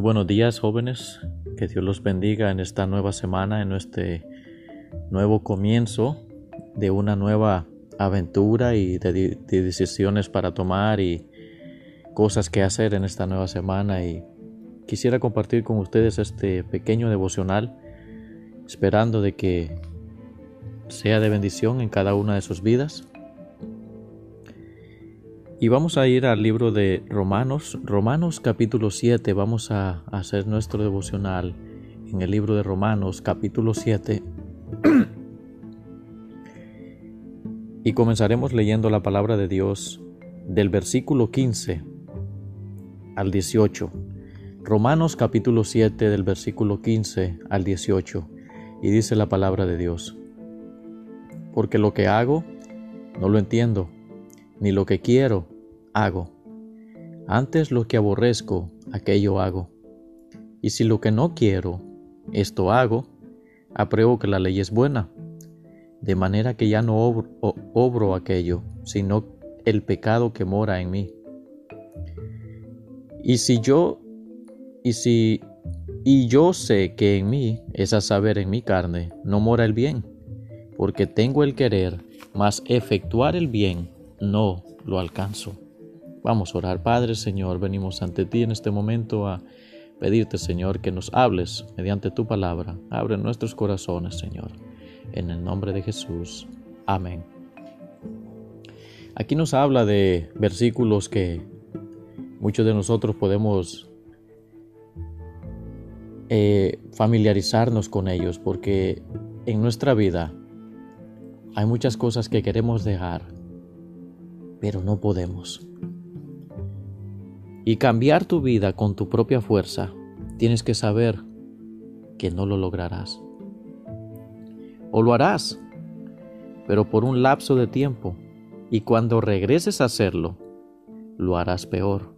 Buenos días jóvenes, que Dios los bendiga en esta nueva semana, en este nuevo comienzo de una nueva aventura y de, decisiones para tomar y cosas que hacer en esta nueva semana. Y quisiera compartir con ustedes este pequeño devocional esperando de que sea de bendición en cada una de sus vidas y vamos a ir al libro de Romanos, Romanos capítulo 7, vamos a hacer nuestro devocional en el libro de Romanos capítulo 7. y comenzaremos leyendo la palabra de Dios del versículo 15 al 18. Romanos capítulo 7 del versículo 15 al 18. Y dice la palabra de Dios. Porque lo que hago no lo entiendo ni lo que quiero hago. Antes lo que aborrezco, aquello hago. Y si lo que no quiero, esto hago, apruebo que la ley es buena, de manera que ya no obro, aquello, sino el pecado que mora en mí. Y si yo, y si, y yo sé que en mí, es a saber en mi carne, no mora el bien, porque tengo el querer, mas efectuar el bien no lo alcanzo. Vamos a orar, Padre Señor, venimos ante ti en este momento a pedirte, Señor, que nos hables mediante tu palabra. Abre nuestros corazones, Señor. En el nombre de Jesús. Amén. Aquí nos habla de versículos que muchos de nosotros podemos eh, familiarizarnos con ellos porque en nuestra vida hay muchas cosas que queremos dejar pero no podemos. Y cambiar tu vida con tu propia fuerza, tienes que saber que no lo lograrás. O lo harás, pero por un lapso de tiempo, y cuando regreses a hacerlo, lo harás peor,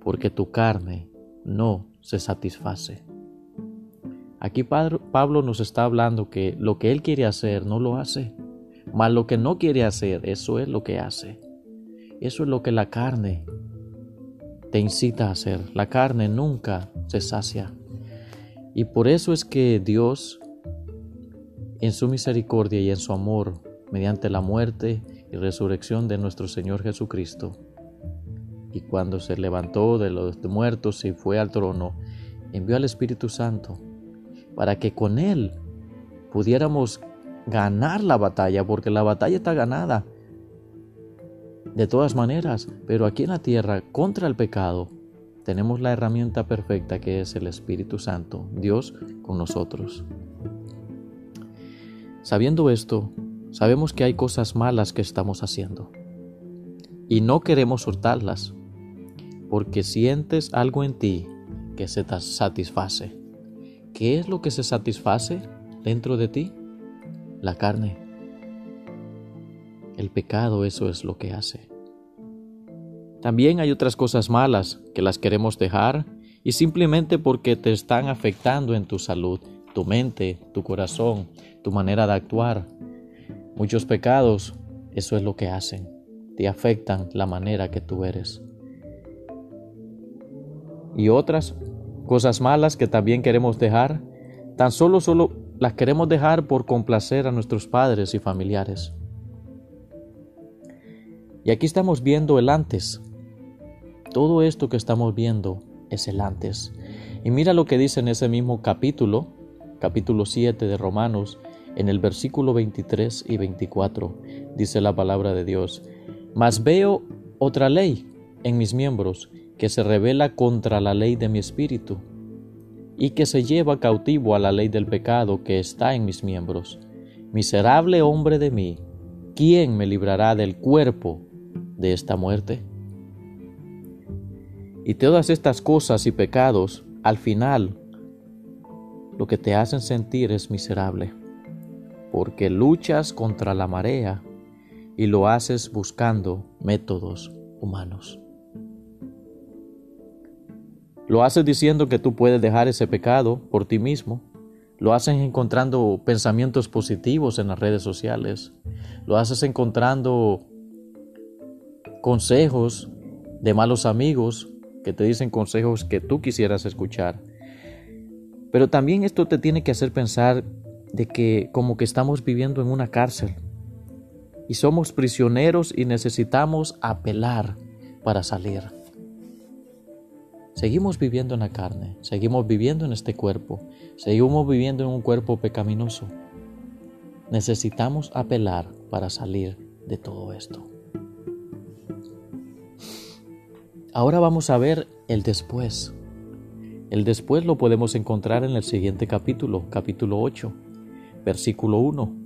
porque tu carne no se satisface. Aquí Pablo nos está hablando que lo que él quiere hacer no lo hace. Mas lo que no quiere hacer, eso es lo que hace. Eso es lo que la carne te incita a hacer. La carne nunca se sacia. Y por eso es que Dios, en su misericordia y en su amor, mediante la muerte y resurrección de nuestro Señor Jesucristo, y cuando se levantó de los muertos y fue al trono, envió al Espíritu Santo para que con Él pudiéramos ganar la batalla, porque la batalla está ganada. De todas maneras, pero aquí en la tierra, contra el pecado, tenemos la herramienta perfecta que es el Espíritu Santo, Dios con nosotros. Sabiendo esto, sabemos que hay cosas malas que estamos haciendo y no queremos soltarlas, porque sientes algo en ti que se satisface. ¿Qué es lo que se satisface dentro de ti? La carne. El pecado eso es lo que hace. También hay otras cosas malas que las queremos dejar y simplemente porque te están afectando en tu salud, tu mente, tu corazón, tu manera de actuar. Muchos pecados, eso es lo que hacen, te afectan la manera que tú eres. Y otras cosas malas que también queremos dejar, tan solo solo las queremos dejar por complacer a nuestros padres y familiares. Y aquí estamos viendo el antes. Todo esto que estamos viendo es el antes. Y mira lo que dice en ese mismo capítulo, capítulo 7 de Romanos, en el versículo 23 y 24, dice la palabra de Dios, mas veo otra ley en mis miembros que se revela contra la ley de mi espíritu y que se lleva cautivo a la ley del pecado que está en mis miembros. Miserable hombre de mí, ¿quién me librará del cuerpo de esta muerte? Y todas estas cosas y pecados, al final, lo que te hacen sentir es miserable, porque luchas contra la marea y lo haces buscando métodos humanos. Lo haces diciendo que tú puedes dejar ese pecado por ti mismo. Lo haces encontrando pensamientos positivos en las redes sociales. Lo haces encontrando consejos de malos amigos que te dicen consejos que tú quisieras escuchar. Pero también esto te tiene que hacer pensar de que como que estamos viviendo en una cárcel y somos prisioneros y necesitamos apelar para salir. Seguimos viviendo en la carne, seguimos viviendo en este cuerpo, seguimos viviendo en un cuerpo pecaminoso. Necesitamos apelar para salir de todo esto. Ahora vamos a ver el después. El después lo podemos encontrar en el siguiente capítulo, capítulo 8, versículo 1.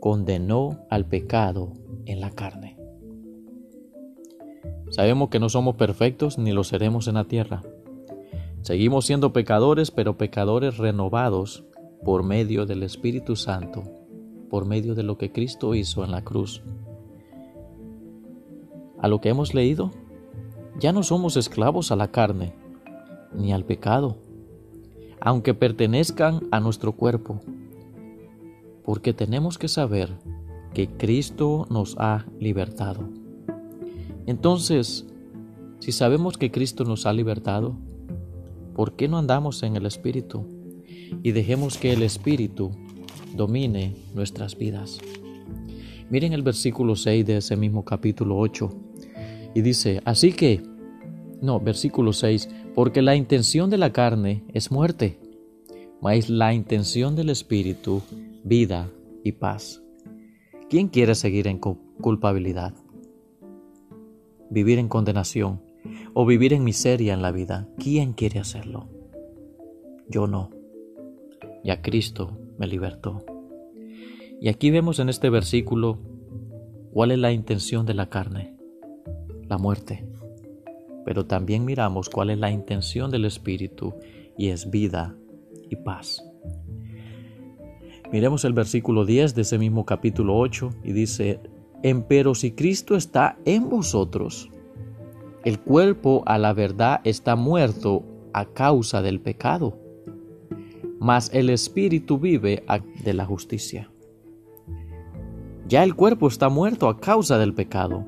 condenó al pecado en la carne. Sabemos que no somos perfectos ni lo seremos en la tierra. Seguimos siendo pecadores, pero pecadores renovados por medio del Espíritu Santo, por medio de lo que Cristo hizo en la cruz. A lo que hemos leído, ya no somos esclavos a la carne, ni al pecado, aunque pertenezcan a nuestro cuerpo, porque tenemos que saber que Cristo nos ha libertado. Entonces, si sabemos que Cristo nos ha libertado, ¿por qué no andamos en el Espíritu? y dejemos que el Espíritu domine nuestras vidas. Miren el versículo 6 de ese mismo capítulo 8 y dice, así que, no, versículo 6, porque la intención de la carne es muerte, mas la intención del Espíritu, vida y paz. ¿Quién quiere seguir en culpabilidad? Vivir en condenación o vivir en miseria en la vida. ¿Quién quiere hacerlo? Yo no y a Cristo me libertó. Y aquí vemos en este versículo cuál es la intención de la carne, la muerte. Pero también miramos cuál es la intención del Espíritu y es vida y paz. Miremos el versículo 10 de ese mismo capítulo 8 y dice, Empero si Cristo está en vosotros, el cuerpo a la verdad está muerto a causa del pecado mas el espíritu vive de la justicia. Ya el cuerpo está muerto a causa del pecado.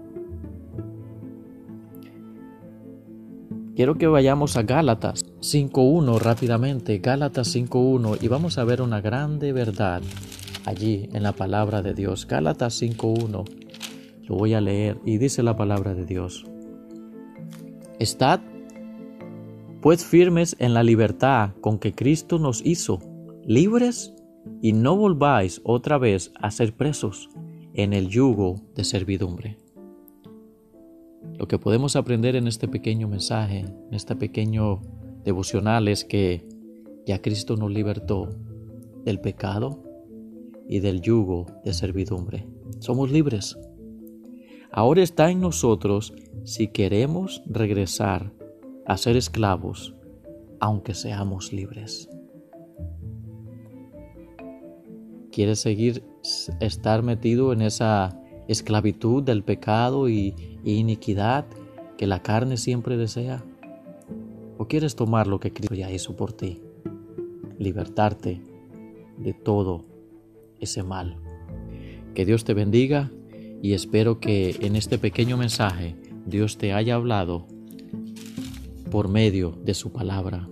Quiero que vayamos a Gálatas 5.1 rápidamente, Gálatas 5.1 y vamos a ver una grande verdad allí en la palabra de Dios. Gálatas 5.1, lo voy a leer y dice la palabra de Dios. Estad pues firmes en la libertad con que Cristo nos hizo, libres, y no volváis otra vez a ser presos en el yugo de servidumbre. Lo que podemos aprender en este pequeño mensaje, en este pequeño devocional, es que ya Cristo nos libertó del pecado y del yugo de servidumbre. Somos libres. Ahora está en nosotros si queremos regresar a ser esclavos, aunque seamos libres. ¿Quieres seguir estar metido en esa esclavitud del pecado y, iniquidad que la carne siempre desea? ¿O quieres tomar lo que Cristo ya hizo por ti? Libertarte de todo ese mal. Que Dios te bendiga y espero que en este pequeño mensaje Dios te haya hablado por medio de su palabra.